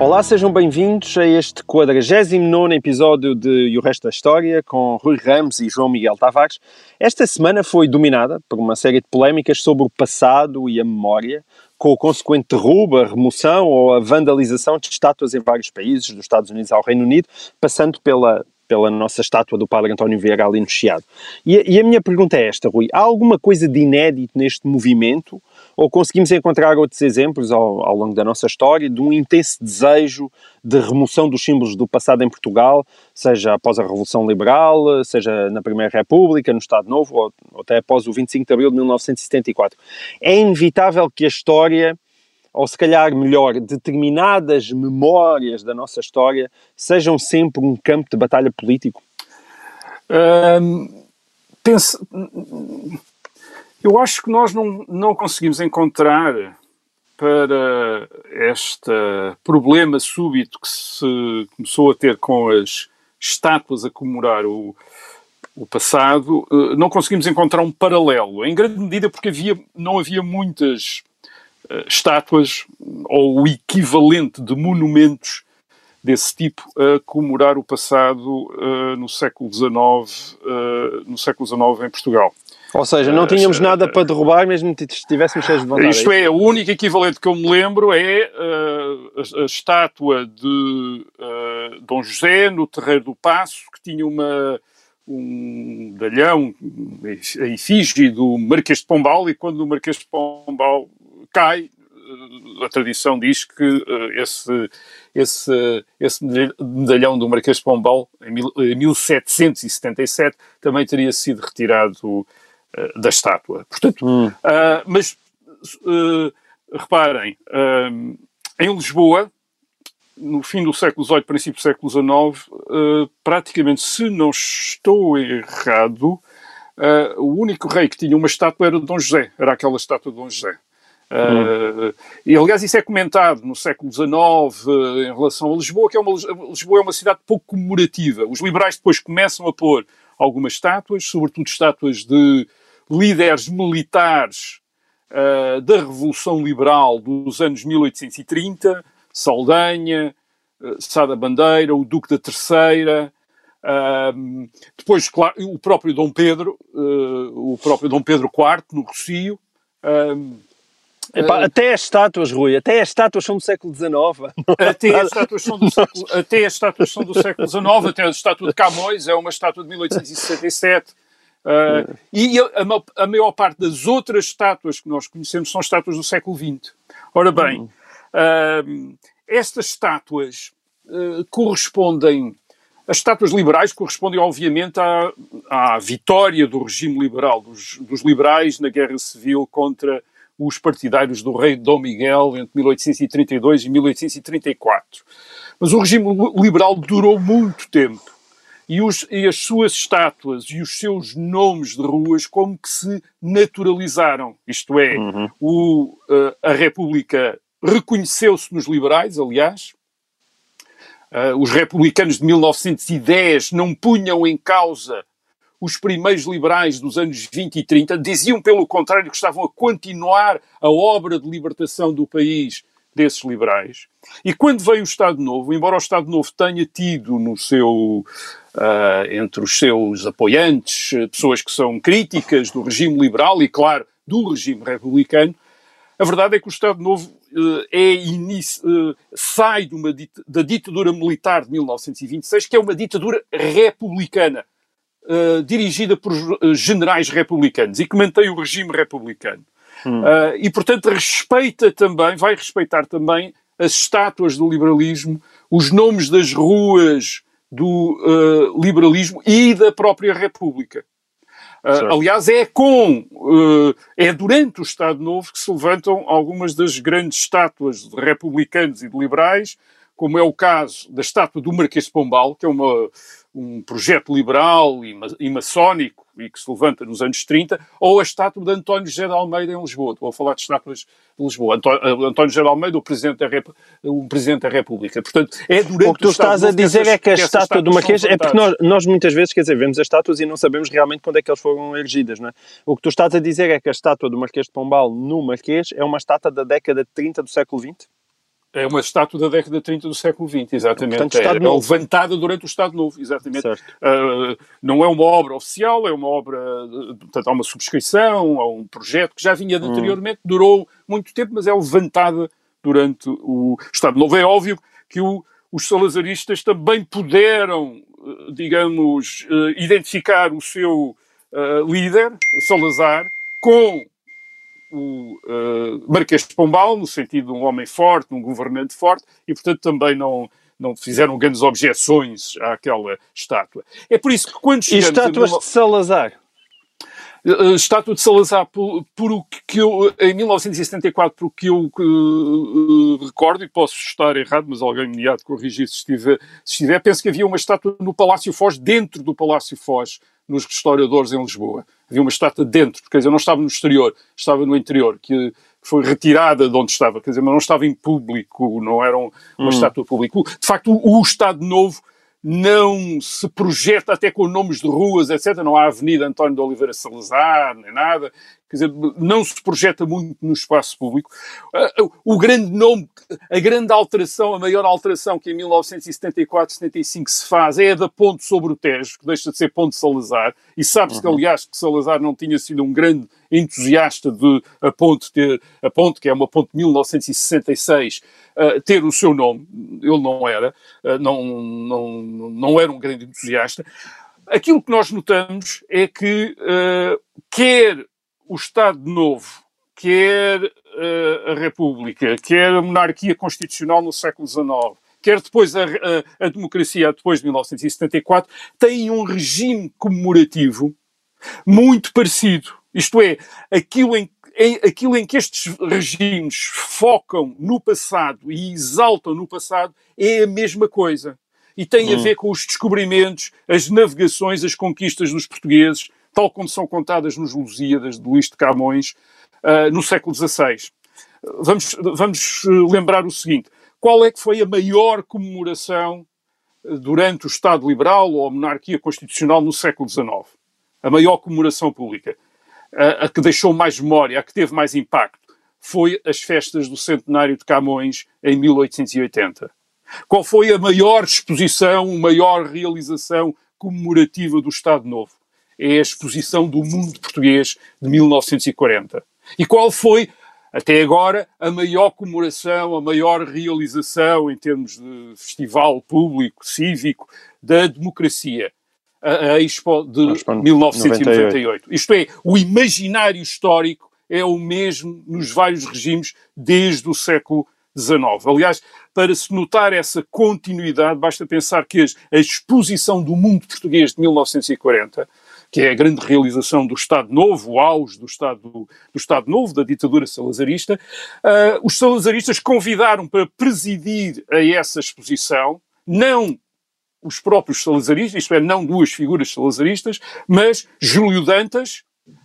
Olá, sejam bem-vindos a este 49 episódio de E o Resto da História com Rui Ramos e João Miguel Tavares. Esta semana foi dominada por uma série de polémicas sobre o passado e a memória, com o consequente derrubo, a remoção ou a vandalização de estátuas em vários países, dos Estados Unidos ao Reino Unido, passando pela, pela nossa estátua do Padre António Vieira ali no Chiado. E, e a minha pergunta é esta, Rui: há alguma coisa de inédito neste movimento? Ou conseguimos encontrar outros exemplos ao, ao longo da nossa história de um intenso desejo de remoção dos símbolos do passado em Portugal, seja após a Revolução Liberal, seja na Primeira República, no Estado Novo, ou, ou até após o 25 de Abril de 1974? É inevitável que a história, ou se calhar melhor, determinadas memórias da nossa história, sejam sempre um campo de batalha político? Pense- eu acho que nós não, não conseguimos encontrar para este problema súbito que se começou a ter com as estátuas a comemorar o, o passado, eh, não conseguimos encontrar um paralelo, em grande medida porque havia, não havia muitas eh, estátuas ou o equivalente de monumentos desse tipo a comemorar o passado eh, no século XIX, eh, no século XIX em Portugal. Ou seja, não tínhamos nada para derrubar, mesmo que estivéssemos cheios de vontade. Isto é, o único equivalente que eu me lembro é eh, a, a estátua de eh, Dom José no Terreiro do Paço, que tinha uma, um medalhão, a efígie do Marquês de Pombal, e quando o Marquês de Pombal cai, eh, a tradição diz que eh, esse, esse, esse medalhão do Marquês de Pombal, em 1777, também teria sido retirado eh, da estátua. Portanto, ah, mas eh, reparem, ah, em Lisboa, no fim do século XVIII, princípio do século XIX, eh, praticamente, se não estou errado, eh, o único rei que tinha uma estátua era Dom José, era aquela estátua de Dom José. Eh, E aliás, isso é comentado no século XIX eh, em relação a Lisboa, que é uma, Lisboa é uma cidade pouco comemorativa. Os liberais depois começam a pôr algumas estátuas, sobretudo estátuas de líderes militares eh, da Revolução Liberal dos anos 1830, Saldanha, eh, Sá da Bandeira, o Duque da Terceira, ahm, depois, claro, o próprio Dom Pedro, o próprio Dom Pedro IV, no Rocio. Epá, até as estátuas, Rui, até as estátuas são do século XIX. até as estátuas são do século, até as estátuas são do século XIX, até a estátua de Camões é uma estátua de 1867. Uh, e a, a ma- a maior parte das outras estátuas que nós conhecemos são estátuas do século XX. Ora bem, uh, estas estátuas uh, correspondem. As estátuas liberais correspondem, obviamente, à, à vitória do regime liberal, dos, dos liberais na guerra civil contra os partidários do rei Dom Miguel entre 1832 e 1834. Mas o regime liberal durou muito tempo e, os- e as suas estátuas e os seus nomes de ruas como que se naturalizaram. Isto é, o, eh, a República reconheceu-se nos liberais, aliás. Eh, os republicanos de 1910 não punham em causa os primeiros liberais dos anos 20 e 30, diziam, pelo contrário, que estavam a continuar a obra de libertação do país desses liberais. E quando veio o Estado Novo, embora o Estado Novo tenha tido no seu, ah, entre os seus apoiantes, eh, pessoas que são críticas do regime liberal e, claro, do regime republicano, a verdade é que o Estado Novo eh, é inici- eh, sai de uma dit- da ditadura militar de 1926, que é uma ditadura republicana, eh, dirigida por generais republicanos e que mantém o regime republicano. Eh, e, portanto, respeita também, vai respeitar também as estátuas do liberalismo, os nomes das ruas do eh, liberalismo e da própria República. Uh, aliás, é com, uh, é durante o Estado Novo que se levantam algumas das grandes estátuas de republicanos e de liberais, como é o caso da estátua do Marquês de Pombal, que é uma, um projeto liberal e, ma e maçónico e que se levanta nos anos 30, ou a estátua de António José de Almeida em Lisboa. Estou a falar de estátuas de Lisboa. António, António José de Almeida, o Presidente da, Rep o Presidente da República. Portanto, é durante o que tu estás a dizer é que a estátua do Marquês, é porque nós, nós, muitas vezes, quer dizer, vemos as estátuas e não sabemos realmente quando é que elas foram erigidas, não é? O que tu estás a dizer é que a estátua do Marquês de Pombal no Marquês é uma estátua da década de 30 do século XX? É uma estátua da década de 30 do século XX, exatamente. Portanto, é, é levantada durante o Estado Novo, exatamente. Uh, não é uma obra oficial, é uma obra, portanto, há uma subscrição, há um projeto que já vinha de hum. anteriormente, hum. durou muito tempo, mas é levantada durante o Estado Novo. É óbvio que o, os salazaristas também puderam, digamos, uh, identificar o seu uh, líder, Salazar, com o uh, Marquês de Pombal, no sentido de um homem forte, um governante forte, e portanto também não, não fizeram grandes objeções àquela estátua. É por isso que quando chegamos... E estátuas a... de Salazar? Uh, estátua de Salazar, por, por, o que eu, em 1974, por o que eu uh, recordo, e posso estar errado, mas alguém me há de corrigir se estiver, se estiver, penso que havia uma estátua no Palácio Foz, dentro do Palácio Foz, nos restauradores em Lisboa. Havia uma estátua dentro, quer dizer, não estava no exterior, estava no interior, que foi retirada de onde estava, quer dizer, mas não estava em público, não era uma hum. estátua pública. De facto, o, o Estado Novo não se projeta até com nomes de ruas, etc. Não há Avenida António de Oliveira Salazar, nem nada quer dizer, não se projeta muito no espaço público. Ah, o grande nome, a grande alteração, a maior alteração que em 1974, 75 se faz é a da ponte sobre o Tejo, que deixa de ser ponte Salazar, e sabe-se uhum. que, aliás, que Salazar não tinha sido um grande entusiasta de a ponte ter, a ponte, que é uma ponte de 1966, uh, ter o seu nome. Ele não era, uh, não, não, não era um grande entusiasta. Aquilo que nós notamos é que, uh, quer o Estado Novo, quer uh, a República, quer a monarquia constitucional no século XIX, quer depois a, a, a democracia depois de 1974, têm um regime comemorativo muito parecido. Isto é, aquilo em, em, aquilo em que estes regimes focam no passado e exaltam no passado é a mesma coisa. E tem hum. a ver com os descobrimentos, as navegações, as conquistas dos portugueses, tal como são contadas nos Lusíadas de Luís de Camões uh, no século XVI. Vamos, vamos lembrar o seguinte: qual é que foi a maior comemoração ah, durante o Estado Liberal ou a monarquia constitucional no século XIX? A maior comemoração pública, a, a que deixou mais memória, a que teve mais impacto, foi as festas do centenário de Camões em 1880. Qual foi a maior exposição, a maior realização comemorativa do Estado Novo? É a exposição do mundo português de 1940. E qual foi, até agora, a maior comemoração, a maior realização em termos de festival público, cívico, da democracia? A, a Expo de 1998. Isto é, o imaginário histórico é o mesmo nos vários regimes desde o século XIX. Aliás, para se notar essa continuidade, basta pensar que a exposição do mundo português de 1940 que é a grande realização do Estado Novo, o auge do Estado, do Estado Novo, da ditadura salazarista, uh, os salazaristas convidaram para presidir a essa exposição, não os próprios salazaristas, isto é, não duas figuras salazaristas, mas Júlio Dantas,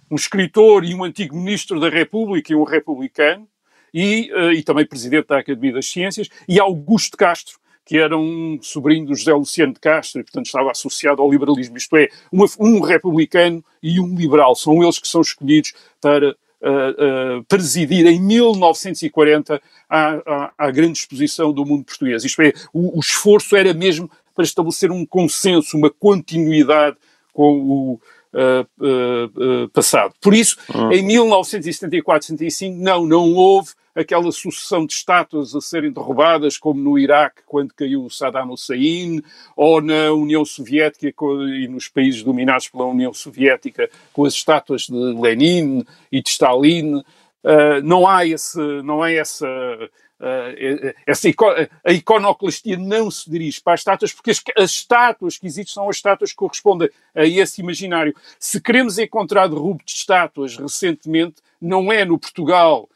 um escritor e um antigo ministro da República e um republicano, e, uh, e também presidente da Academia das Ciências, e Augusto Castro, que era um sobrinho do José Luciano de Castro e, portanto, estava associado ao liberalismo. Isto é, uma, um republicano e um liberal. São eles que são escolhidos para uh, uh, presidir em 1940 à, à, grande exposição do mundo português. Isto é, o, o esforço era mesmo para estabelecer um consenso, uma continuidade com o, Uh, passado. Por isso, hum. em 1974-75, não, não houve aquela sucessão de estátuas a serem derrubadas, como no Iraque, quando caiu Saddam Hussein, ou na União Soviética e nos países dominados pela União Soviética, com as estátuas de Lenin e de Stalin. Uh, não há esse, não há essa, uh, essa a iconoclastia não se dirige para as estátuas, porque as, as, estátuas que existem são as estátuas que correspondem a esse imaginário. Se queremos encontrar derrubo de estátuas recentemente, não é no Portugal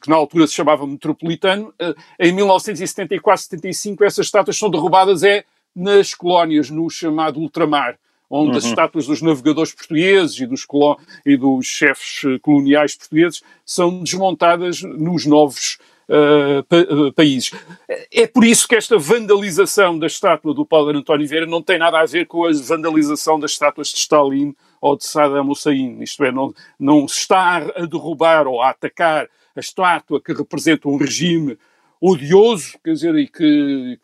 que na altura se chamava metropolitano, em 1974, 75, essas estátuas são derrubadas é nas colónias, no chamado ultramar, onde uhum. as estátuas dos navegadores portugueses e dos, e dos chefes coloniais portugueses são desmontadas nos novos uh, pa uh, países. É por isso que esta vandalização da estátua do Paulo António Vieira não tem nada a ver com a vandalização das estátuas de Stalin ou de Saddam Hussein. Isto é, não, não se está a derrubar ou a atacar a estátua que representa um regime odioso, quer dizer, e que,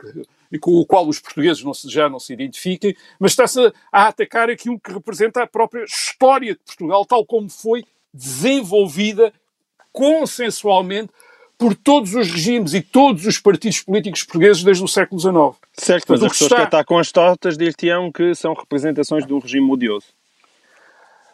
e com o qual os portugueses não se, já não se identifiquem, mas está-se a, a atacar aquilo que representa a própria história de Portugal, tal como foi desenvolvida consensualmente por todos os regimes e todos os partidos políticos portugueses desde o século XIX. Certo, mas, mas as pessoas está... que atacam as estátuas dir-te-ão que são representações de um regime odioso.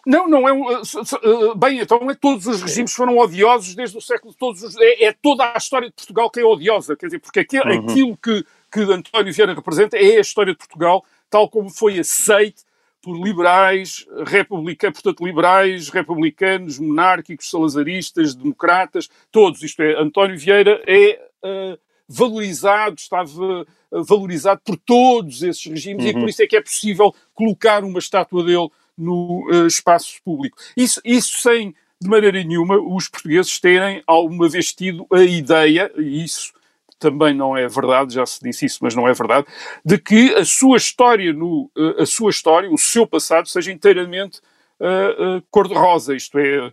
Não, não é um. Eh, eh, bem, então é, todos os regimes foram odiosos desde o século. Todos os, é, é, toda a história de Portugal que é odiosa. Quer dizer, porque aquilo, uhum. aquilo que, que António Vieira representa é a história de Portugal, tal como foi aceite por liberais, republicanos, portanto, liberais, republicanos, monárquicos, salazaristas, democratas, todos. Isto é, António Vieira é uh, valorizado, estava valorizado por todos esses regimes uhum. e por isso é que é possível colocar uma estátua dele no uh, espaço público. Isso, isso sem, de maneira nenhuma, os portugueses terem alguma vez tido a ideia, e isso também não é verdade, já se disse isso, mas não é verdade, de que a sua história, no, uh, a sua história, o seu passado, seja inteiramente uh, cor-de-rosa, isto é,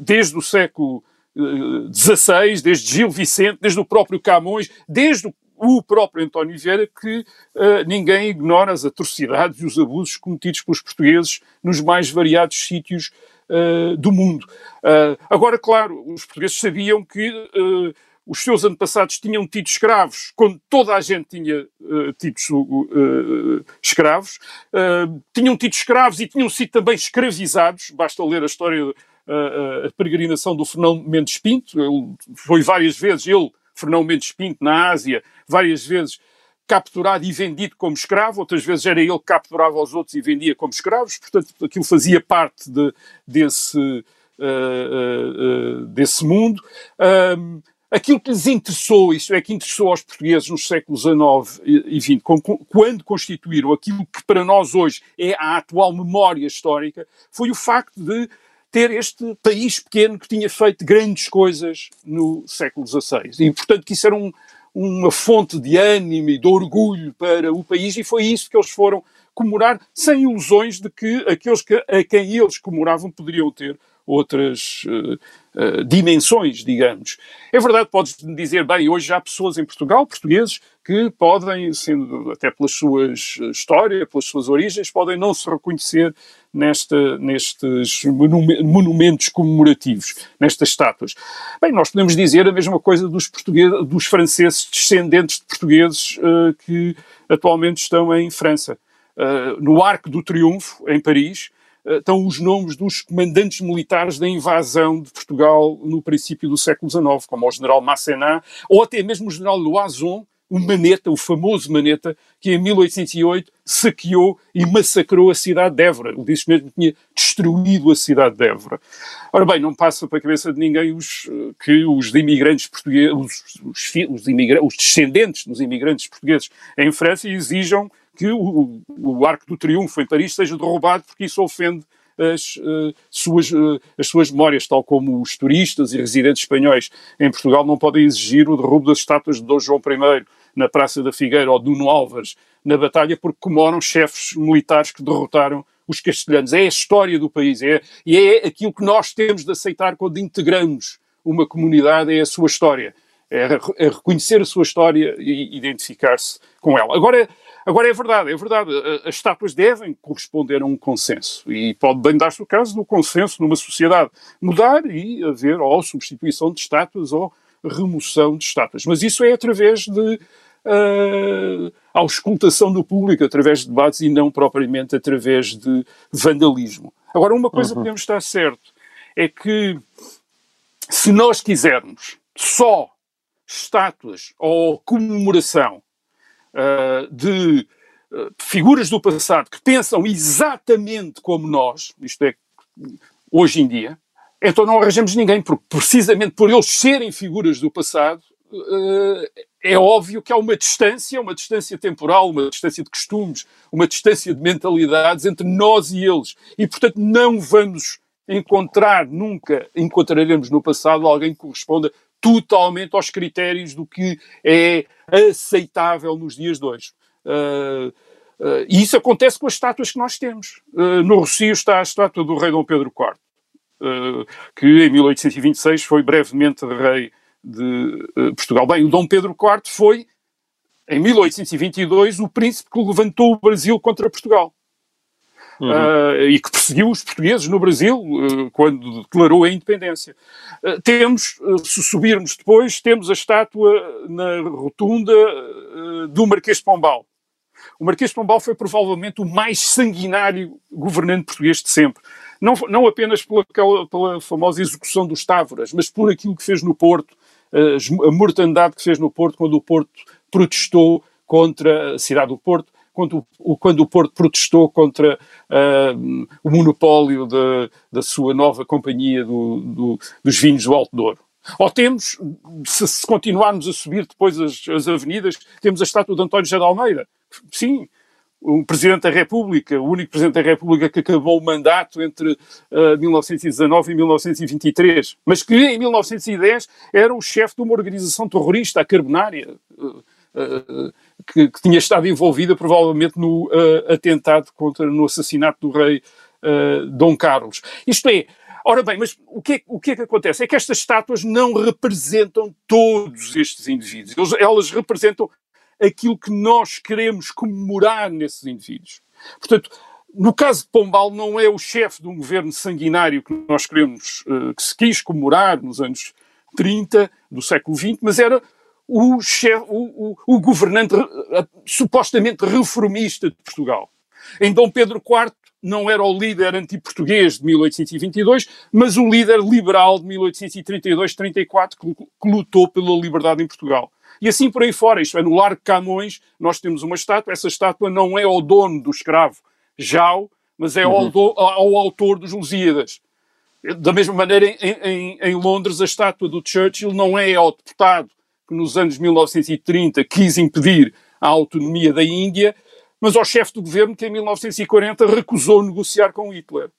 desde o século XVI, desde Gil Vicente, desde o próprio Camões, desde o o próprio António Vieira que uh, ninguém ignora as atrocidades e os abusos cometidos pelos portugueses nos mais variados sítios uh, do mundo. Uh, agora, claro, os portugueses sabiam que os seus antepassados tinham tido escravos, quando toda a gente tinha tido escravos, tinham tido escravos e tinham sido também escravizados, basta ler a história a peregrinação do Fernão Mendes Pinto, ele foi várias vezes, ele Fernão Mendes Pinto na Ásia, várias vezes capturado e vendido como escravo, outras vezes era ele que capturava os outros e vendia como escravos, portanto aquilo fazia parte de, desse, uh, uh, uh, desse mundo. Um, aquilo que lhes interessou, isso é que interessou aos portugueses nos séculos XIX e XX, quando constituíram aquilo que para nós hoje é a atual memória histórica, foi o facto de ter este país pequeno que tinha feito grandes coisas no século XVI. E, portanto, que isso era um, uma fonte de ânimo e de orgulho para o país, e foi isso que eles foram comemorar, sem ilusões de que aqueles que, a quem eles comemoravam poderiam ter outras uh, uh, dimensões, digamos. É verdade, podes-me dizer, bem, hoje há pessoas em Portugal, portugueses, que podem, sendo até pelas suas eh, histórias, pelas suas origens, podem não se reconhecer nesta, nestes monumentos comemorativos, nestas estátuas. Bem, nós podemos dizer a mesma coisa dos, portugueses, dos franceses descendentes de portugueses uh, que atualmente estão em França. Uh, no Arco do Triunfo, em Paris, estão os nomes dos comandantes militares da invasão de Portugal no princípio do século XIX, como o general Masséna, ou até mesmo o general Loison, o Maneta, o famoso Maneta, que em 1808 saqueou e massacrou a cidade de Évora. Ele disse mesmo que tinha destruído a cidade de Évora. Ora bem, não passa para a cabeça de ninguém os, que os imigrantes portugueses, os, os, os, imigra os descendentes dos imigrantes portugueses em França exijam que o, o Arco do Triunfo em Paris seja derrubado porque isso ofende as, uh, suas, uh, as suas memórias, tal como os turistas e residentes espanhóis em Portugal não podem exigir o derrubo das estátuas de Dom João I na Praça da Figueira ou de Nuno Álvares na batalha porque comemoram chefes militares que derrotaram os castelhanos. É a história do país é, e é aquilo que nós temos de aceitar quando integramos uma comunidade, é a sua história. É, é reconhecer a sua história e identificar-se com ela. Agora, Agora é verdade, é verdade, as estátuas devem corresponder a um consenso e pode bem dar-se o caso do consenso numa sociedade mudar e haver ou substituição de estátuas ou remoção de estátuas. Mas isso é através de uh, auscultação do público, através de debates e não propriamente através de vandalismo. Agora, uma coisa uhum. podemos estar certo é que se nós quisermos só estátuas ou comemoração uh, de uh, figuras do passado que pensam exatamente como nós, isto é, hoje em dia, então não arranjamos ninguém, porque precisamente por eles serem figuras do passado, é óbvio que há uma distância, uma distância temporal, uma distância de costumes, uma distância de mentalidades entre nós e eles. E, portanto, não vamos encontrar, nunca encontraremos no passado alguém que corresponda totalmente aos critérios do que é aceitável nos dias de hoje. Uh, uh, e isso acontece com as estátuas que nós temos. Uh, no Rocio está a estátua do rei Dom Pedro IV, que em 1826 foi brevemente rei de Portugal. Bem, o Dom Pedro IV foi, em 1822, o príncipe que levantou o Brasil contra Portugal. Uhum. Uh, e que perseguiu os portugueses no Brasil uh, quando declarou a independência. Uh, temos, se subirmos depois, temos a estátua na rotunda do Marquês de Pombal. O Marquês de Pombal foi provavelmente o mais sanguinário governante português de sempre. Não, não apenas pela, pela famosa execução dos Távoras, mas por aquilo que fez no Porto, a mortandade que fez no Porto quando o Porto protestou contra a cidade do Porto, quando o, quando o Porto protestou contra uh, o monopólio de, da sua nova companhia do, do, dos vinhos do Alto Douro. Ou temos, se, se continuarmos a subir depois as, as, avenidas, temos a estátua de António José de Almeida. Sim, um Presidente da República, o único Presidente da República que acabou o mandato entre uh, 1919 e 1923, mas que em 1910 era o chefe de uma organização terrorista, a Carbonária, uh, uh, que, que, tinha estado envolvida provavelmente no atentado contra, no assassinato do rei Dom Carlos. Isto é, Ora bem, mas o que, é, o que é que acontece? É que estas estátuas não representam todos estes indivíduos. Elas representam aquilo que nós queremos comemorar nesses indivíduos. Portanto, no caso de Pombal, não é o chefe de um governo sanguinário que nós queremos, uh, que se quis comemorar nos anos 30 do século XX, mas era o, chefe, o, o, o governante supostamente reformista de Portugal. Em Dom Pedro IV não era o líder anti-português de 1822, mas o líder liberal de 1832-34 que, lutou pela liberdade em Portugal. E assim por aí fora, isto é, no Largo Camões, nós temos uma estátua, essa estátua não é ao dono do escravo, Jau, mas é uhum. ao, do, ao, autor dos Lusíadas. Da mesma maneira, em, em, em, Londres, a estátua do Churchill não é ao deputado que nos anos 1930 quis impedir a autonomia da Índia, mas ao chefe do governo que em 1940 recusou negociar com Hitler.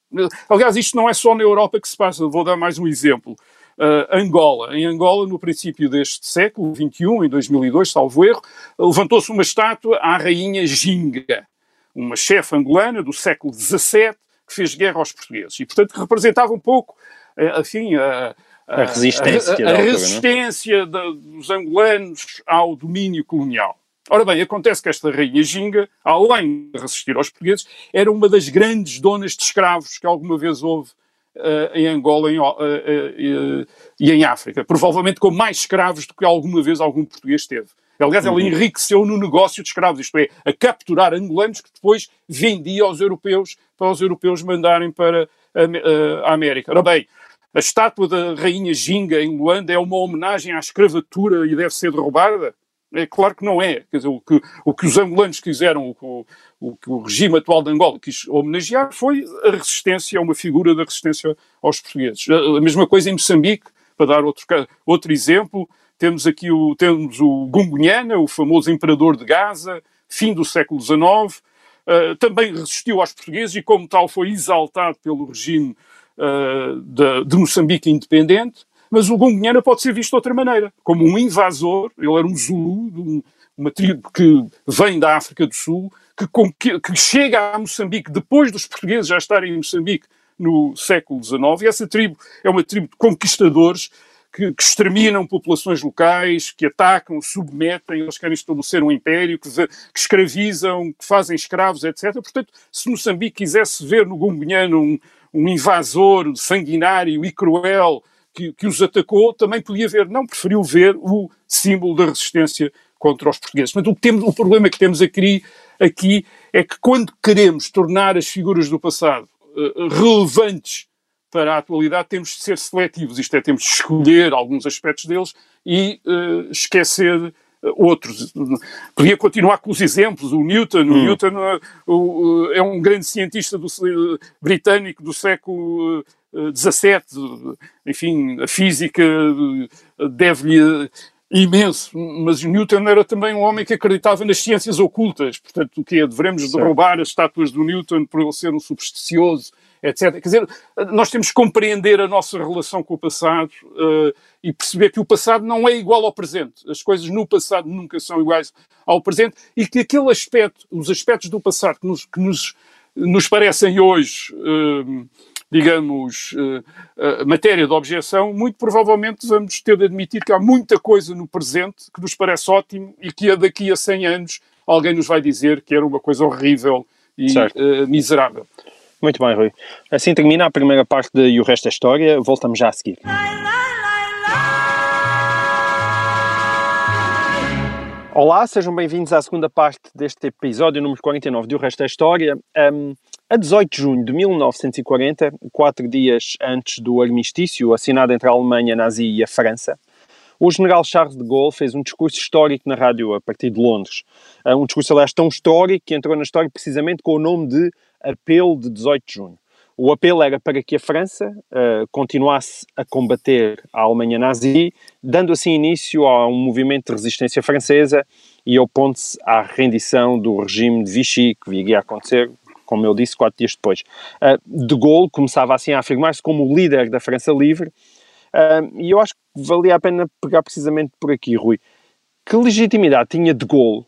Aliás, isto não é só na Europa que se passa, vou dar mais um exemplo uh, Angola. Em Angola, no princípio deste século, 21, em 2002, salvo erro, levantou-se uma estátua à rainha Ginga, uma chefe angolana do século XVII que fez guerra aos portugueses. E, portanto, representava um pouco, uh, enfim, a, a resistência, a, a, a resistência da, dos angolanos ao domínio colonial. Ora bem, acontece que esta rainha Ginga, além de resistir aos portugueses, era uma das grandes donas de escravos que alguma vez houve uh, em Angola em, uh, uh, e em África, provavelmente com mais escravos do que alguma vez algum português teve. Aliás, ela uhum. enriqueceu no negócio de escravos, isto é, a capturar angolanos que depois vendia aos europeus para os europeus mandarem para a, a América. Ora bem, a estátua da Rainha Ginga em Luanda é uma homenagem à escravatura e deve ser derrubada? É claro que não é. Dizer, o que, o que os angolanos quiseram, o, o que o regime atual de Angola quis homenagear foi a resistência, uma figura da resistência aos portugueses. A, mesma coisa em Moçambique, para dar outro, outro exemplo, temos aqui o, temos o Gungunhana, o famoso imperador de Gaza, fim do século XIX, uh, também resistiu aos portugueses e, como tal, foi exaltado pelo regime uh, de, de Moçambique independente. Mas o Gungunhana pode ser visto de outra maneira, como um invasor, ele era um Zulu, uma tribo que vem da África do Sul, que, que, chega a Moçambique depois dos portugueses já estarem em Moçambique no século XIX, e essa tribo é uma tribo de conquistadores que, que, exterminam populações locais, que atacam, submetem, eles querem estabelecer um império, que, que escravizam, que fazem escravos, etc. Portanto, se Moçambique quisesse ver no Gungunhano um, um invasor sanguinário e cruel que, que, os atacou, também podia ver, não, preferiu ver o símbolo da resistência contra os portugueses. Mas o, temos, o problema que temos aqui, aqui é que quando queremos tornar as figuras do passado uh, relevantes para a atualidade, temos de ser seletivos. Isto é, temos de escolher alguns aspectos deles e uh, esquecer outros. Podia continuar com os exemplos. O Newton, hum. o Newton o, o, é um grande cientista do, britânico do século XVII. Enfim, a física deve-lhe imenso, mas Newton era também um homem que acreditava nas ciências ocultas, portanto, o que é? Devemos derrubar as estátuas do Newton por ele ser um supersticioso, etc. Quer dizer, nós temos que compreender a nossa relação com o passado uh, e perceber que o passado não é igual ao presente. As coisas no passado nunca são iguais ao presente e que aquele aspecto, os aspectos do passado que nos, que nos, nos parecem hoje uh, digamos, uh, uh, matéria de objeção, muito provavelmente vamos ter de admitir que há muita coisa no presente que nos parece ótimo e que daqui a 100 anos alguém nos vai dizer que era uma coisa horrível e uh, miserável. Muito bem, Rui. Assim termina a primeira parte de E o Resto da História. Voltamos já a seguir. Olá, sejam bem-vindos à segunda parte deste episódio número 49 de O Resto da História. Um, a 18 de junho de 1940, quatro dias antes do armistício assinado entre a Alemanha nazi e a França, o general Charles de Gaulle fez um discurso histórico na rádio a partir de Londres. Um discurso, aliás, tão histórico que entrou na história precisamente com o nome de Apelo de 18 de junho. O apelo era para que a França uh, continuasse a combater a Alemanha nazi, dando assim início a um movimento de resistência francesa e opondo-se à rendição do regime de Vichy, que viria a acontecer, como eu disse, quatro dias depois. Uh, de Gaulle começava assim a afirmar-se como o líder da França livre, uh, e eu acho que valia a pena pegar precisamente por aqui, Rui. Que legitimidade tinha de Gaulle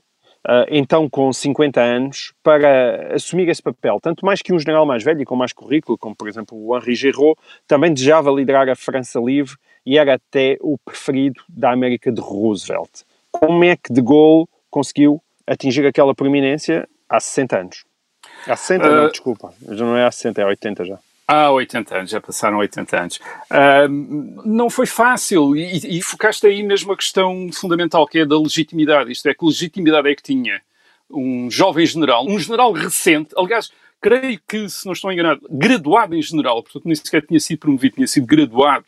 uh, então com 50 anos, para assumir esse papel. Tanto mais que um general mais velho e com mais currículo, como por exemplo o Henri Géraud, também desejava liderar a França livre e era até o preferido da América de Roosevelt. Como é que de Gaulle conseguiu atingir aquela proeminência há 60 anos? Há 60, uh, não, ah, desculpa. Já não é há 60, é há 80 já. Há 80 anos, já passaram 80 anos. Uh, não foi fácil e, e, focaste aí mesmo a questão fundamental que é da legitimidade. Isto é, que legitimidade é que tinha um jovem general, um general recente, aliás, creio que, se não estou enganado, graduado em general, portanto nem sequer tinha sido promovido, tinha sido graduado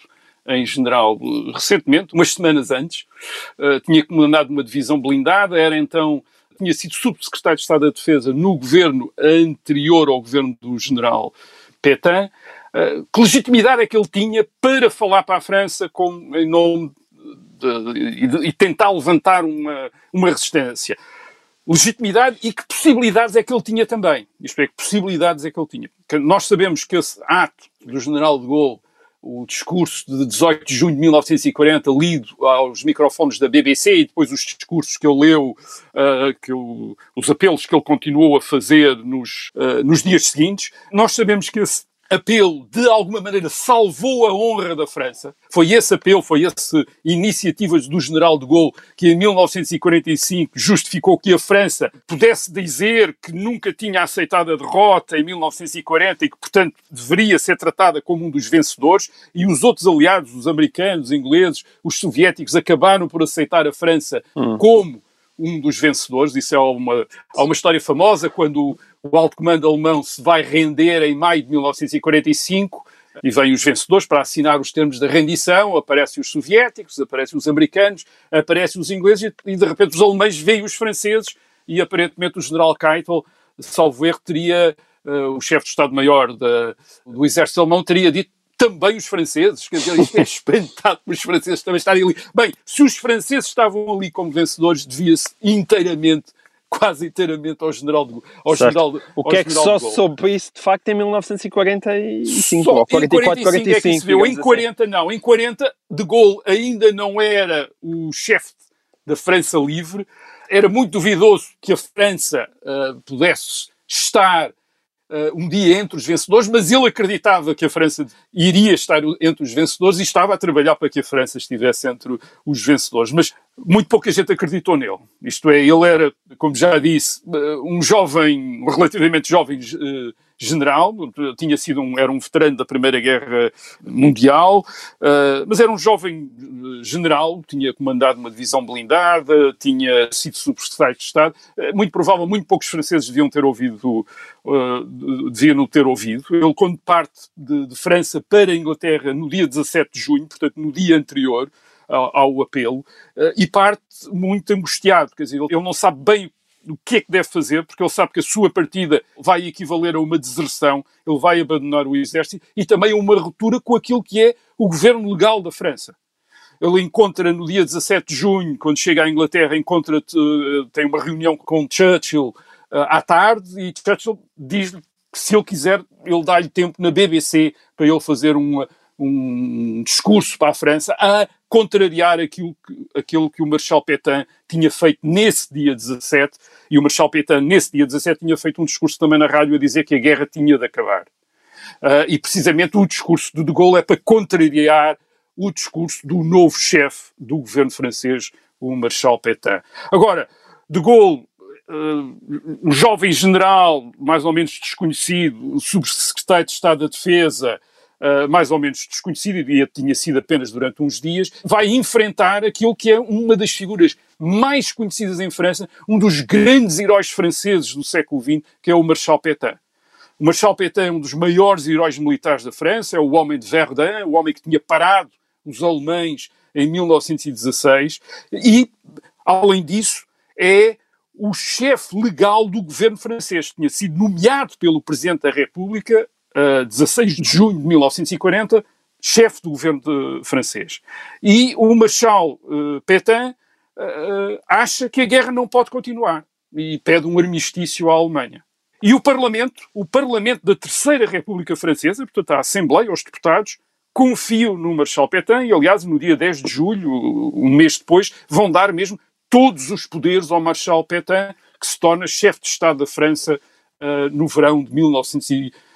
em general recentemente, umas semanas antes, uh, tinha comandado uma divisão blindada, era então tinha sido subsecretário de Estado da Defesa no governo anterior ao governo do general Pétain, uh, que legitimidade é que ele tinha para falar para a França com, em nome de, de, e tentar levantar uma, uma resistência? Legitimidade e que possibilidades é que ele tinha também? Isto é, que possibilidades é que ele tinha? Nós sabemos que esse ato do general de Gaulle o discurso de 18 de junho de 1940 lido aos microfones da BBC e depois os discursos que ele leu, uh, que eu, os apelos que ele continuou a fazer nos, uh, nos dias seguintes, nós sabemos que esse apelo, de alguma maneira, salvou a honra da França. Foi esse apelo, foi essa iniciativa do general de Gaulle que em 1945 justificou que a França pudesse dizer que nunca tinha aceitado a derrota em 1940 e que, portanto, deveria ser tratada como um dos vencedores. E os outros aliados, os americanos, os ingleses, os soviéticos, acabaram por aceitar a França hum. como um dos vencedores. Isso é uma, há uma história famosa quando o alto comando alemão se vai render em maio de 1945 e vêm os vencedores para assinar os termos da rendição, aparecem os soviéticos, aparecem os americanos, aparecem os ingleses e de repente os alemães veem os franceses e aparentemente o general Keitel, salvo erro, teria, uh, o chefe de Estado-Maior do exército alemão teria dito também os franceses, quer dizer, isto é espantado por os franceses também estarem ali. Bem, se os franceses estavam ali como vencedores, devia-se inteiramente quase inteiramente ao general de, ao general, O que é que só soube isso de facto em 1945 só, ou 44, 45, 45 é que se viu. Em 40 assim. não, em 40 de Gaulle ainda não era o chefe da França livre, era muito duvidoso que a França uh, pudesse estar um dia entre os vencedores, mas ele acreditava que a França iria estar entre os vencedores e estava a trabalhar para que a França estivesse entre os vencedores. Mas muito pouca gente acreditou nele. Isto é, ele era, como já disse, eh, um jovem, relativamente jovem uh, general, tinha sido um, era um veterano da Primeira Guerra Mundial, uh, mas era um jovem eh, general, tinha comandado uma divisão blindada, tinha sido subsecretário de Estado. Uh, muito provável, muito poucos franceses deviam ter ouvido, uh, deviam ter ouvido. Ele, quando parte de, de França para a Inglaterra no dia 17 de junho, portanto no dia anterior, ao, apelo e parte muito angustiado, quer dizer, ele não sabe bem o que é que deve fazer, porque ele sabe que a sua partida vai equivaler a uma deserção, ele vai abandonar o exército e também a uma ruptura com aquilo que é o governo legal da França. Ele encontra no dia 17 de junho, quando chega à Inglaterra, encontra uh, tem uma reunião com Churchill uh, à tarde e Churchill diz-lhe que se ele quiser, ele dá-lhe tempo na BBC para ele fazer um, um discurso para a França a contrariar aquilo que, aquilo que o Marshal Pétain tinha feito nesse dia 17, e o Marshal Pétain nesse dia 17 tinha feito um discurso também na rádio a dizer que a guerra tinha de acabar. Uh, e precisamente o discurso de De Gaulle é para contrariar o discurso do novo chefe do governo francês, o Marshal Pétain. Agora, De Gaulle, uh, um jovem general, mais ou menos desconhecido, subsecretário de Estado da Defesa, uh, mais ou menos desconhecido, e tinha sido apenas durante uns dias, vai enfrentar aquilo que é uma das figuras mais conhecidas em França, um dos grandes heróis franceses do século XX, que é o Marshal Pétain. O Marshal Pétain é um dos maiores heróis militares da França, é o homem de Verdun, o homem que tinha parado os alemães em 1916 e, além disso, é o chefe legal do governo francês. Tinha sido nomeado pelo Presidente da República, a 16 de junho de 1940, chefe do governo de, francês. E o Marshal uh, Pétain uh, acha que a guerra não pode continuar e pede um armistício à Alemanha. E o Parlamento, o Parlamento da Terceira República Francesa, portanto a Assembleia, os deputados, confio no Marshal Pétain e, aliás, no dia 10 de julho, um mês depois, vão dar mesmo todos os poderes ao Marshal Pétain, que se torna chefe de Estado da França uh, no verão de 1940.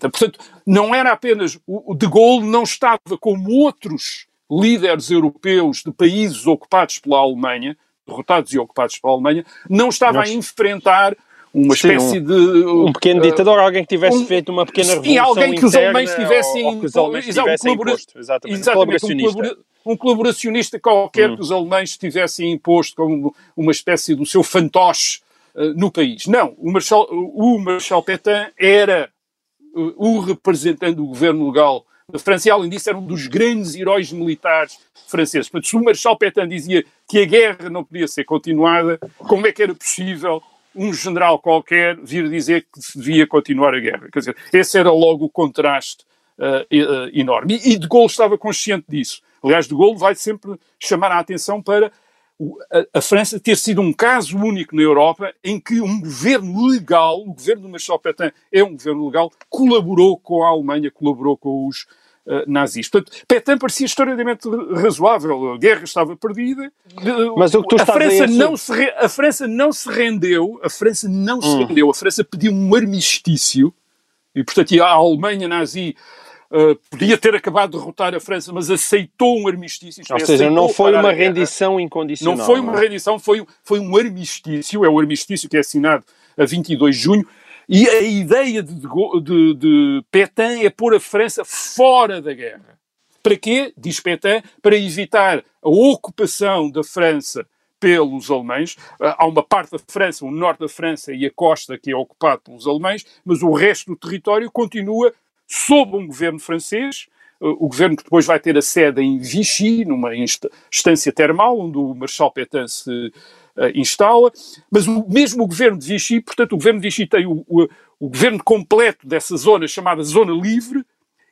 Portanto, não era apenas. O De Gaulle não estava como outros líderes europeus de países ocupados pela Alemanha, derrotados e ocupados pela Alemanha, não estava Mas... a enfrentar uma Sim, espécie um, de. Um pequeno ditador, alguém que tivesse um, feito uma pequena revolução. E alguém que os alemães tivessem. Ou, ou que os alemães tivessem colabora, imposto, exatamente, exatamente um, colabora, um colaboracionista qualquer hum. que os alemães tivessem imposto como uma espécie do seu fantoche uh, no país. Não, o Marshal, o Marshal Pétain era o representante do governo legal da França e, além disso, era um dos grandes heróis militares franceses. Portanto, se o Marshal Pétain dizia que a guerra não podia ser continuada, como é que era possível um general qualquer vir dizer que devia continuar a guerra. Quer dizer, esse era logo o contraste uh, enorme. E, e, De Gaulle estava consciente disso. Aliás, De Gaulle vai sempre chamar a atenção para o, a, França ter sido um caso único na Europa em que um governo legal, o governo do Marshal Pétain é um governo legal, colaborou com a Alemanha, colaborou com os uh, nazis. Portanto, Pétain parecia extraordinariamente razoável. A guerra estava perdida. Mas o que tu a França não se re... A França não se rendeu. A França não hum. se rendeu. A França pediu um armistício. E, portanto, a Alemanha nazi Uh, podia ter acabado de derrotar a França, mas aceitou um armistício. Ou seja, não foi uma rendição incondicional. Não foi uma é? rendição, foi, foi um armistício. É o armistício que é assinado a 22 de junho. E a ideia de, de, de Pétain é pôr a França fora da guerra. Para quê? Diz Pétain, para evitar a ocupação da França pelos alemães. Ah, há uma parte da França, o norte da França e a costa que é ocupado pelos alemães, mas o resto do território continua sob um governo francês, ah, o governo que depois vai ter a sede em Vichy, numa instância termal, onde o Marshal Pétain se uh, instala, mas o mesmo governo de Vichy, portanto, o governo de Vichy tem o, o, o governo completo dessa zona chamada Zona Livre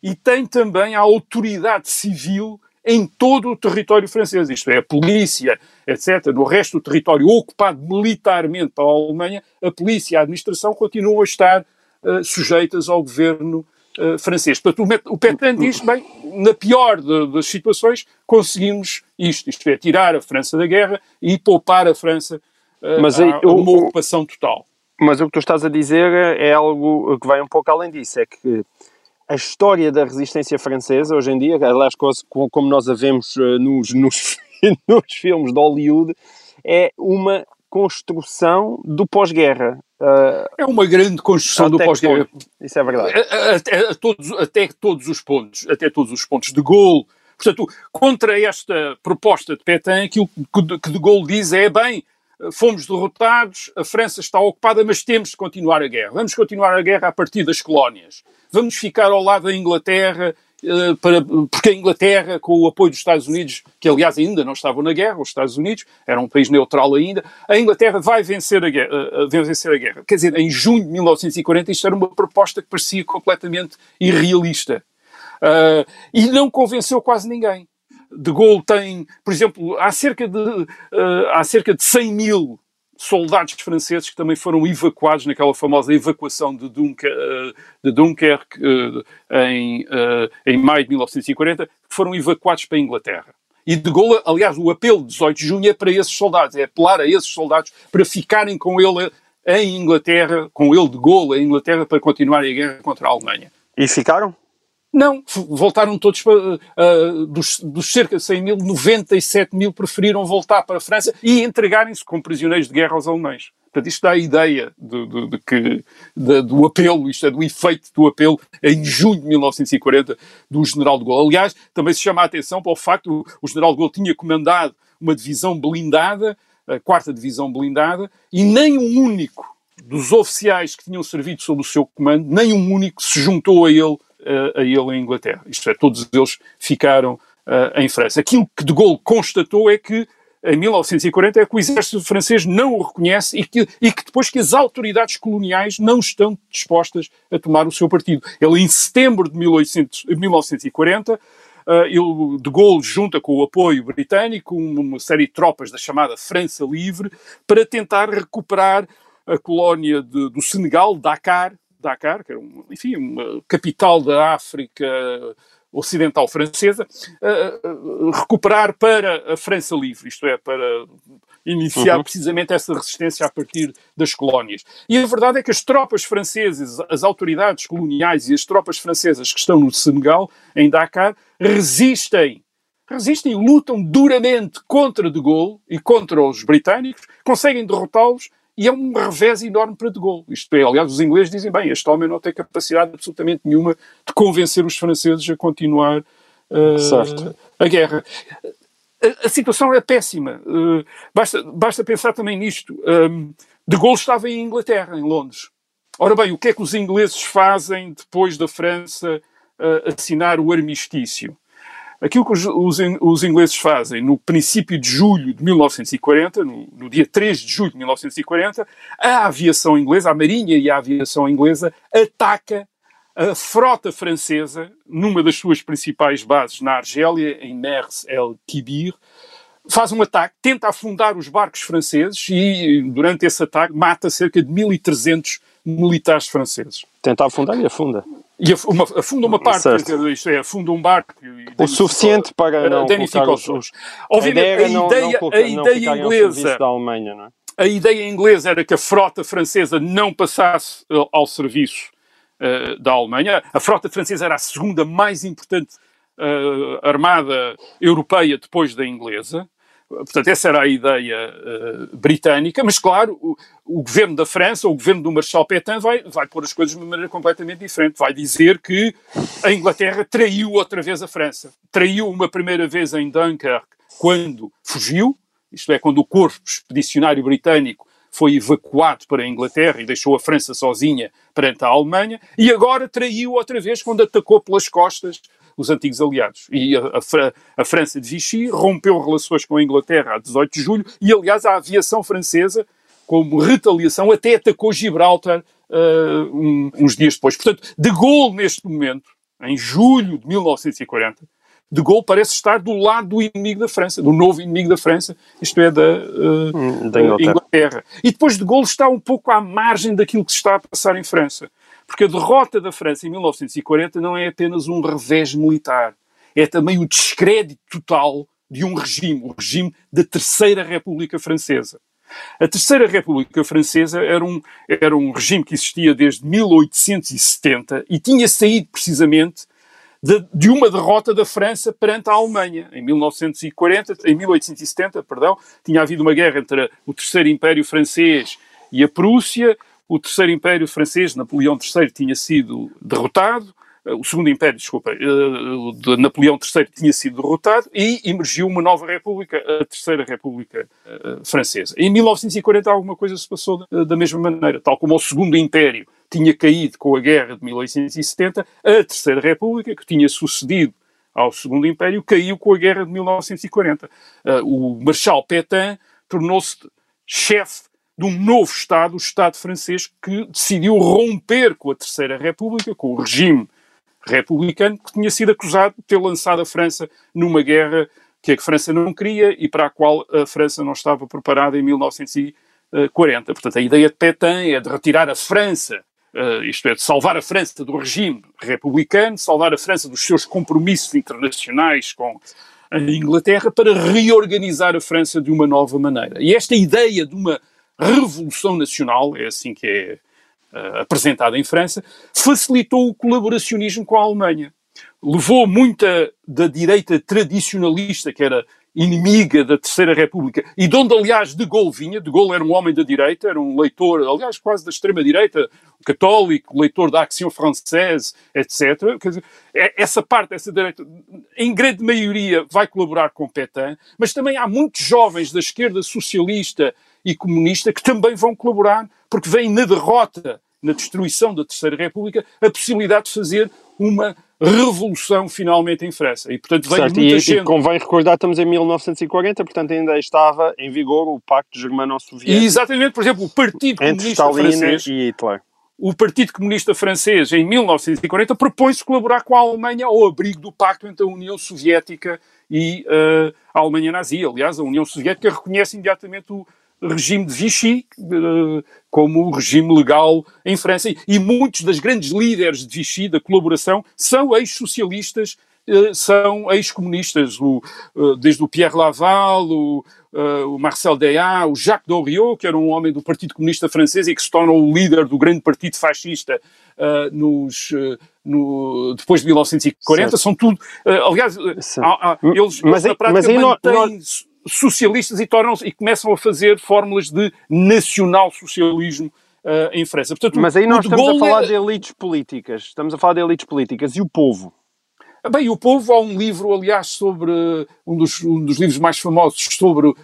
e tem também a autoridade civil em todo o território francês, isto é, a polícia, etc. No resto do território ocupado militarmente pela Alemanha, a polícia e a administração continuam a estar uh, sujeitas ao governo uh, francês. Portanto, o, o Pétain diz, bem, na pior de, das situações, conseguimos isto, isto é, tirar a França da guerra e poupar a França uh, Mas aí, a, a uma ocupação total. Mas o que tu estás a dizer é algo que vai um pouco além disso, é que a história da resistência francesa hoje em dia, aliás, como nós a vemos uh, nos, nos, nos filmes de Hollywood, é uma construção do pós-guerra. É uma grande construção do pós-guerra. Isso é verdade. Até, todos, até todos os pontos, até todos os pontos de Gaulle. Portanto, contra esta proposta de Pétain, aquilo que de Gaulle diz é, bem, fomos derrotados, a França está ocupada, mas temos de continuar a guerra. Vamos continuar a guerra a partir das colónias. Vamos ficar ao lado da Inglaterra para, porque a Inglaterra, com o apoio dos Estados Unidos, que aliás ainda não estavam na guerra, os Estados Unidos, era um país neutral ainda, a Inglaterra vai vencer a guerra. Eh, vencer a guerra. Quer dizer, em junho de 1940 isto era uma proposta que parecia completamente irrealista. Uh, e não convenceu quase ninguém. De Gaulle tem, por exemplo, há cerca de, uh, há cerca de 100 mil soldados franceses que também foram evacuados naquela famosa evacuação de, uh, de Dunkerque em, em maio de 1940, que foram evacuados para a Inglaterra. E de Gaulle, aliás, o apelo de 18 de junho é para esses soldados, é apelar a esses soldados para ficarem com ele em Inglaterra, com ele de Gaulle em Inglaterra, para continuar a guerra contra a Alemanha. E ficaram? Não, voltaram todos para, uh, dos, dos, cerca de 100 mil, 97 mil preferiram voltar para a França e entregarem-se como prisioneiros de guerra aos alemães. Portanto, isto dá a ideia de, de, de que, do apelo, isto é, do efeito do apelo em junho de 1940 do general de Gaulle. Aliás, também se chama a atenção para o facto que o general de Gaulle tinha comandado uma divisão blindada, a quarta divisão blindada, e nem um único dos oficiais que tinham servido sob o seu comando, nem um único se juntou a ele a ele em Inglaterra. Isto é, todos eles ficaram uh, em França. Aquilo que de Gaulle constatou é que em 1940 é que o exército francês não o reconhece e que, e que depois que as autoridades coloniais não estão dispostas a tomar o seu partido. Ele, em setembro de 1800, 1940, uh, ele, de Gaulle junta com o apoio britânico uma série de tropas da chamada França Livre para tentar recuperar a colónia de, do Senegal, Dakar, Dakar, que era, um, enfim, uma capital da África ocidental francesa, uh, recuperar para a França livre, isto é, para iniciar uhum. precisamente essa resistência a partir das colónias. E a verdade é que as tropas francesas, as autoridades coloniais e as tropas francesas que estão no Senegal, em Dakar, resistem resistem e lutam duramente contra De Gaulle e contra os britânicos, conseguem derrotá-los e é um revés enorme para De Gaulle. Isto é, aliás, os ingleses dizem, bem, este homem não tem capacidade absolutamente nenhuma de convencer os franceses a continuar uh, a guerra. A, a, situação é péssima. Uh, basta, basta pensar também nisto. Um, de Gaulle estava em Inglaterra, em Londres. Ora bem, o que é que os ingleses fazem depois da França uh, assinar o armistício? Aquilo que os, ingleses fazem no princípio de julho de 1940, no, no, dia 3 de julho de 1940, a aviação inglesa, a marinha e a aviação inglesa, ataca a frota francesa numa das suas principais bases na Argélia, em Mers el-Kibir, faz um ataque, tenta afundar os barcos franceses e, durante esse ataque, mata cerca de 1.300 militares franceses. Tenta afundar e afunda. E uma, afunda uma parte, isto é, afunda um barco. o suficiente para não danificar os, os Obviamente, a ideia, ideia, não, a ideia inglesa. Da Alemanha, não é? A ideia inglesa era que a frota francesa não passasse uh, ao serviço uh, da Alemanha. A frota francesa era a segunda mais importante uh, armada europeia depois da inglesa. Portanto, essa era a ideia uh, britânica, mas claro, o, o, governo da França, o governo do Marshal Pétain, vai, vai pôr as coisas de uma maneira completamente diferente. Vai dizer que a Inglaterra traiu outra vez a França. Traiu uma primeira vez em Dunkirk, quando fugiu, isto é, quando o corpo expedicionário britânico foi evacuado para a Inglaterra e deixou a França sozinha perante a Alemanha, e agora traiu outra vez quando atacou pelas costas os antigos aliados. E a, a, a, França de Vichy rompeu relações com a Inglaterra a 18 de julho e, aliás, a aviação francesa, como retaliação, até atacou Gibraltar uh, um, uns dias depois. Portanto, De Gaulle, neste momento, em julho de 1940, de Gaulle parece estar do lado do inimigo da França, do novo inimigo da França, isto é, da, uh, da Inglaterra. Inglaterra. E depois de Gaulle está um pouco à margem daquilo que se está a passar em França. Porque a derrota da França em 1940 não é apenas um revés militar, é também o descrédito total de um regime, o regime da Terceira República Francesa. A Terceira República Francesa era um, era um regime que existia desde 1870 e tinha saído precisamente de, de, uma derrota da França perante a Alemanha. Em 1940, em 1870, perdão, tinha havido uma guerra entre o Terceiro Império Francês e a Prússia o Terceiro Império Francês, Napoleão III, tinha sido derrotado. o segundo império, desculpa, de Napoleão III tinha sido derrotado e emergiu uma nova república, a Terceira República Francesa. Em 1940 alguma coisa se passou da mesma maneira, tal como o segundo império tinha caído com a guerra de 1870, a Terceira República, que tinha sucedido ao Segundo Império, caiu com a guerra de 1940. o Marshal Pétain tornou-se chefe de um novo Estado, o Estado francês, que decidiu romper com a Terceira República, com o regime republicano, que tinha sido acusado de ter lançado a França numa guerra que a França não queria e para a qual a França não estava preparada em 1940. Portanto, a ideia de Pétain é de retirar a França, uh, isto é, de salvar a França do regime republicano, salvar a França dos seus compromissos internacionais com a Inglaterra, para reorganizar a França de uma nova maneira. E esta ideia de uma revolução nacional, é assim que é uh, apresentada em França, facilitou o colaboracionismo com a Alemanha. Levou muita da direita tradicionalista, que era inimiga da Terceira República, e de onde, aliás, de Gaulle vinha. De Gaulle era um homem da direita, era um leitor, aliás, quase da extrema-direita, católico, leitor da Action Française, etc. Dizer, é, essa parte, essa direita, em grande maioria, vai colaborar com Pétain, mas também há muitos jovens da esquerda socialista e comunista que também vão colaborar, porque vem na derrota, na destruição da Terceira República, a possibilidade de fazer uma revolução finalmente em França. E, portanto, veio certo, muita e, gente... E convém recordar, estamos em 1940, portanto ainda estava em vigor o Pacto Germano-Soviético. Exatamente, por exemplo, o Partido entre Comunista Stalin Francês... e Hitler. O Partido Comunista Francês, em 1940, propõe-se colaborar com a Alemanha ao abrigo do pacto entre a União Soviética e uh, a Alemanha nazi. Aliás, a União Soviética reconhece imediatamente o, regime de Vichy eh, como regime legal em França. E muitos das grandes líderes de Vichy, da colaboração, são ex-socialistas, eh, são ex-comunistas, eh, desde o Pierre Laval, o, o Marcel Deat, o Jacques Doriot, que era um homem do Partido Comunista Francês e que se torna o líder do grande partido fascista nos, no, depois de 1940, certo. são tudo. aliás, há, há, eles, mas, eles na prática mas mantêm socialistas e, tornam e começam a fazer fórmulas de nacional-socialismo uh, em França. Portanto, Mas aí nós estamos a falar é... de elites políticas. Estamos a falar de elites políticas. E o povo? Bem, o povo há um livro, aliás, sobre um dos, um dos livros mais famosos sobre uh,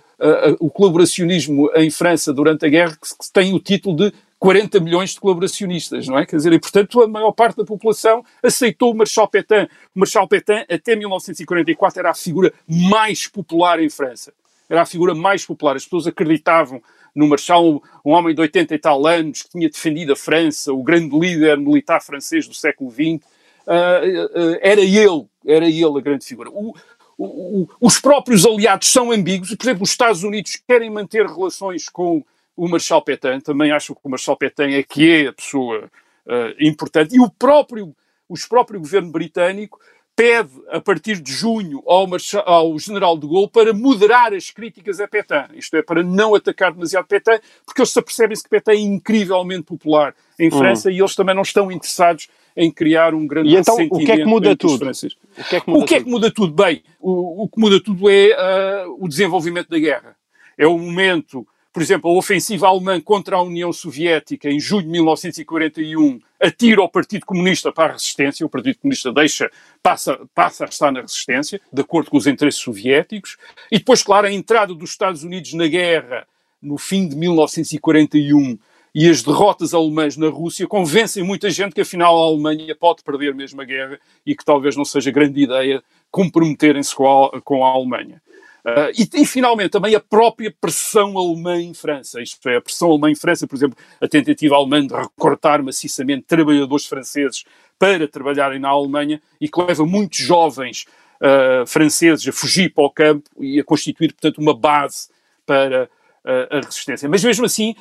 o colaboracionismo em França durante a guerra, que, que tem o título de 40 milhões de colaboracionistas, não é? Quer dizer, e portanto a maior parte da população aceitou o Marshal Pétain. O Marshal Pétain, até 1944, era a figura mais popular em França. Era a figura mais popular. As pessoas acreditavam no Marshal, um homem de 80 e tal anos, que tinha defendido a França, o grande líder militar francês do século XX. Uh, uh, era ele, era ele a grande figura. O, o, os próprios aliados são ambíguos. Por exemplo, os Estados Unidos querem manter relações com o Marshal Pétain, também acho que o Marshal Pétain é que é a pessoa uh, importante, e o próprio, os próprio governo britânico pede, a partir de junho, ao, ao general de Gaulle para moderar as críticas a Pétain, isto é, para não atacar demasiado Pétain, porque eles se apercebem-se que Pétain é incrivelmente popular em hum. França hum. e eles também não estão interessados em criar um grande E então, o que é que muda tudo? O que é que muda, que, é que muda tudo? Bem, o, o, que muda tudo é uh, o desenvolvimento da guerra. É o momento por exemplo, a ofensiva alemã contra a União Soviética em julho de 1941 atira o Partido Comunista para a resistência, o Partido Comunista deixa, passa, passa a estar na resistência, de acordo com os interesses soviéticos, e depois, claro, a entrada dos Estados Unidos na guerra no fim de 1941 e as derrotas alemãs na Rússia convencem muita gente que afinal a Alemanha pode perder mesmo a guerra e que talvez não seja grande ideia comprometerem-se com, com a Alemanha. Uh, e, e, finalmente, também a própria pressão alemã em França. Isto é, a pressão alemã em França, por exemplo, a tentativa alemã de recortar maciçamente trabalhadores franceses para trabalharem na Alemanha e que leva muitos jovens uh, franceses a fugir para o campo e a constituir, portanto, uma base para uh, a resistência. Mas mesmo assim,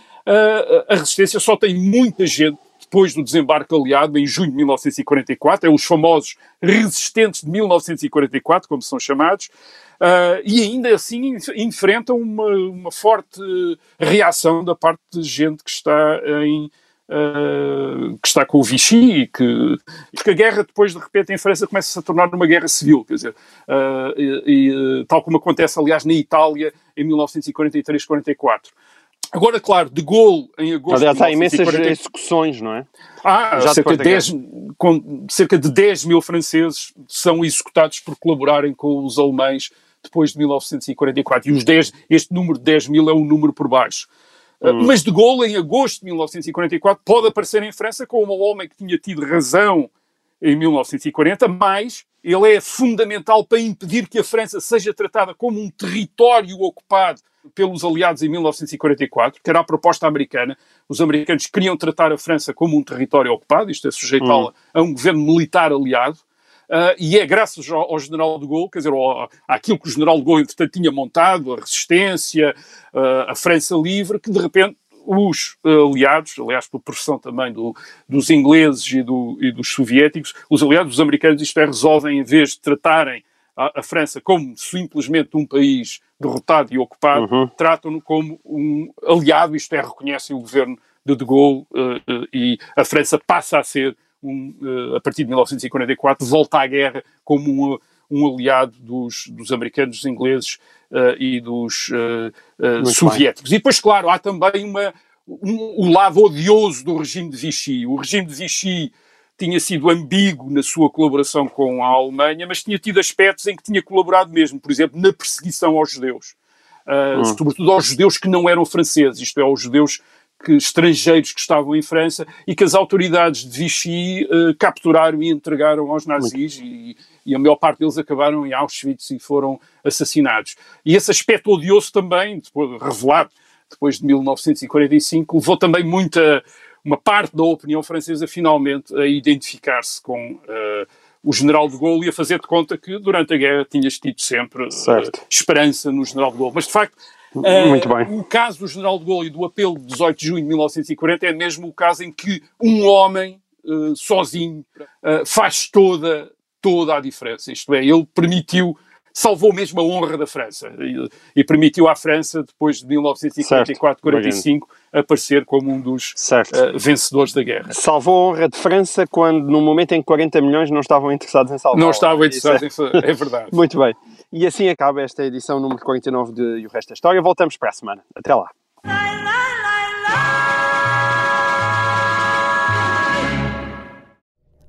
a resistência só tem muita gente depois do desembarque aliado em junho de 1944, é os famosos resistentes de 1944, como são chamados, Uh, e ainda assim enfrentam uma, uma, forte reação da parte de gente que está em uh, que está com o Vichy e que porque a guerra depois de repente em França começa-se a tornar uma guerra civil, quer dizer, uh, e, e, tal como acontece aliás na Itália em 1943-44. Agora, claro, de Gaulle em agosto Aliás, há imensas 1940 execuções, não é? Ah, Já cerca de, depois 10, com, cerca de 10 mil franceses são executados por colaborarem com os alemães depois de 1944. E os 10, este número de 10 mil é um número por baixo. Uh, Mas de Gaulle, em agosto de 1944, pode aparecer em França como um homem que tinha tido razão em 1940, mas ele é fundamental para impedir que a França seja tratada como um território ocupado pelos aliados em 1944, que era a proposta americana. Os americanos queriam tratar a França como um território ocupado, isto é, sujeitá-la a um governo militar aliado. Uh, e é graças ao, ao, general de Gaulle, quer dizer, ao, àquilo que o general de Gaulle, entretanto, tinha montado, a resistência, uh, a França livre, que de repente os uh, aliados, aliás, por pressão também do, dos ingleses e, do, e, dos soviéticos, os aliados, os americanos, isto é, resolvem, em vez de tratarem a, a França como simplesmente um país derrotado e ocupado, uhum. tratam-no como um aliado, isto é, reconhecem o governo de De Gaulle uh, uh, e a França passa a ser, um, uh, a partir de 1944, volta à guerra como um, um aliado dos, dos americanos, dos ingleses e dos soviéticos. Bem. E depois, claro, há também uma, um, o lado odioso do regime de Vichy. O regime de Vichy tinha sido ambíguo na sua colaboração com a Alemanha, mas tinha tido aspectos em que tinha colaborado mesmo, por exemplo, na perseguição aos judeus. Uh, hum. Sobretudo aos judeus que não eram franceses, isto é, aos judeus que, estrangeiros que estavam em França e que as autoridades de Vichy uh, capturaram e entregaram aos nazis e, e, a maior parte deles acabaram em Auschwitz e foram assassinados. E esse aspecto odioso também, depois, revelado depois de 1945, levou também muita uma parte da opinião francesa finalmente a identificar-se com uh, o general de Gaulle e a fazer de conta que durante a guerra tinhas tido sempre uh, esperança no general de Gaulle. Mas de facto, uh, o caso do general de Gaulle e do apelo de 18 de junho de 1940 é mesmo o caso em que um homem sozinho faz toda, toda a diferença. Isto é, ele permitiu salvou mesmo a honra da França e, e permitiu à França, depois de 1944-45, aparecer como um dos uh, vencedores da guerra. Salvou a honra de França quando, no momento em que 40 milhões não estavam interessados em salvar. Não estavam interessados é... em é verdade. Muito bem. E assim acaba esta edição número 49 de E o Resto da História. Voltamos para a semana. Até lá.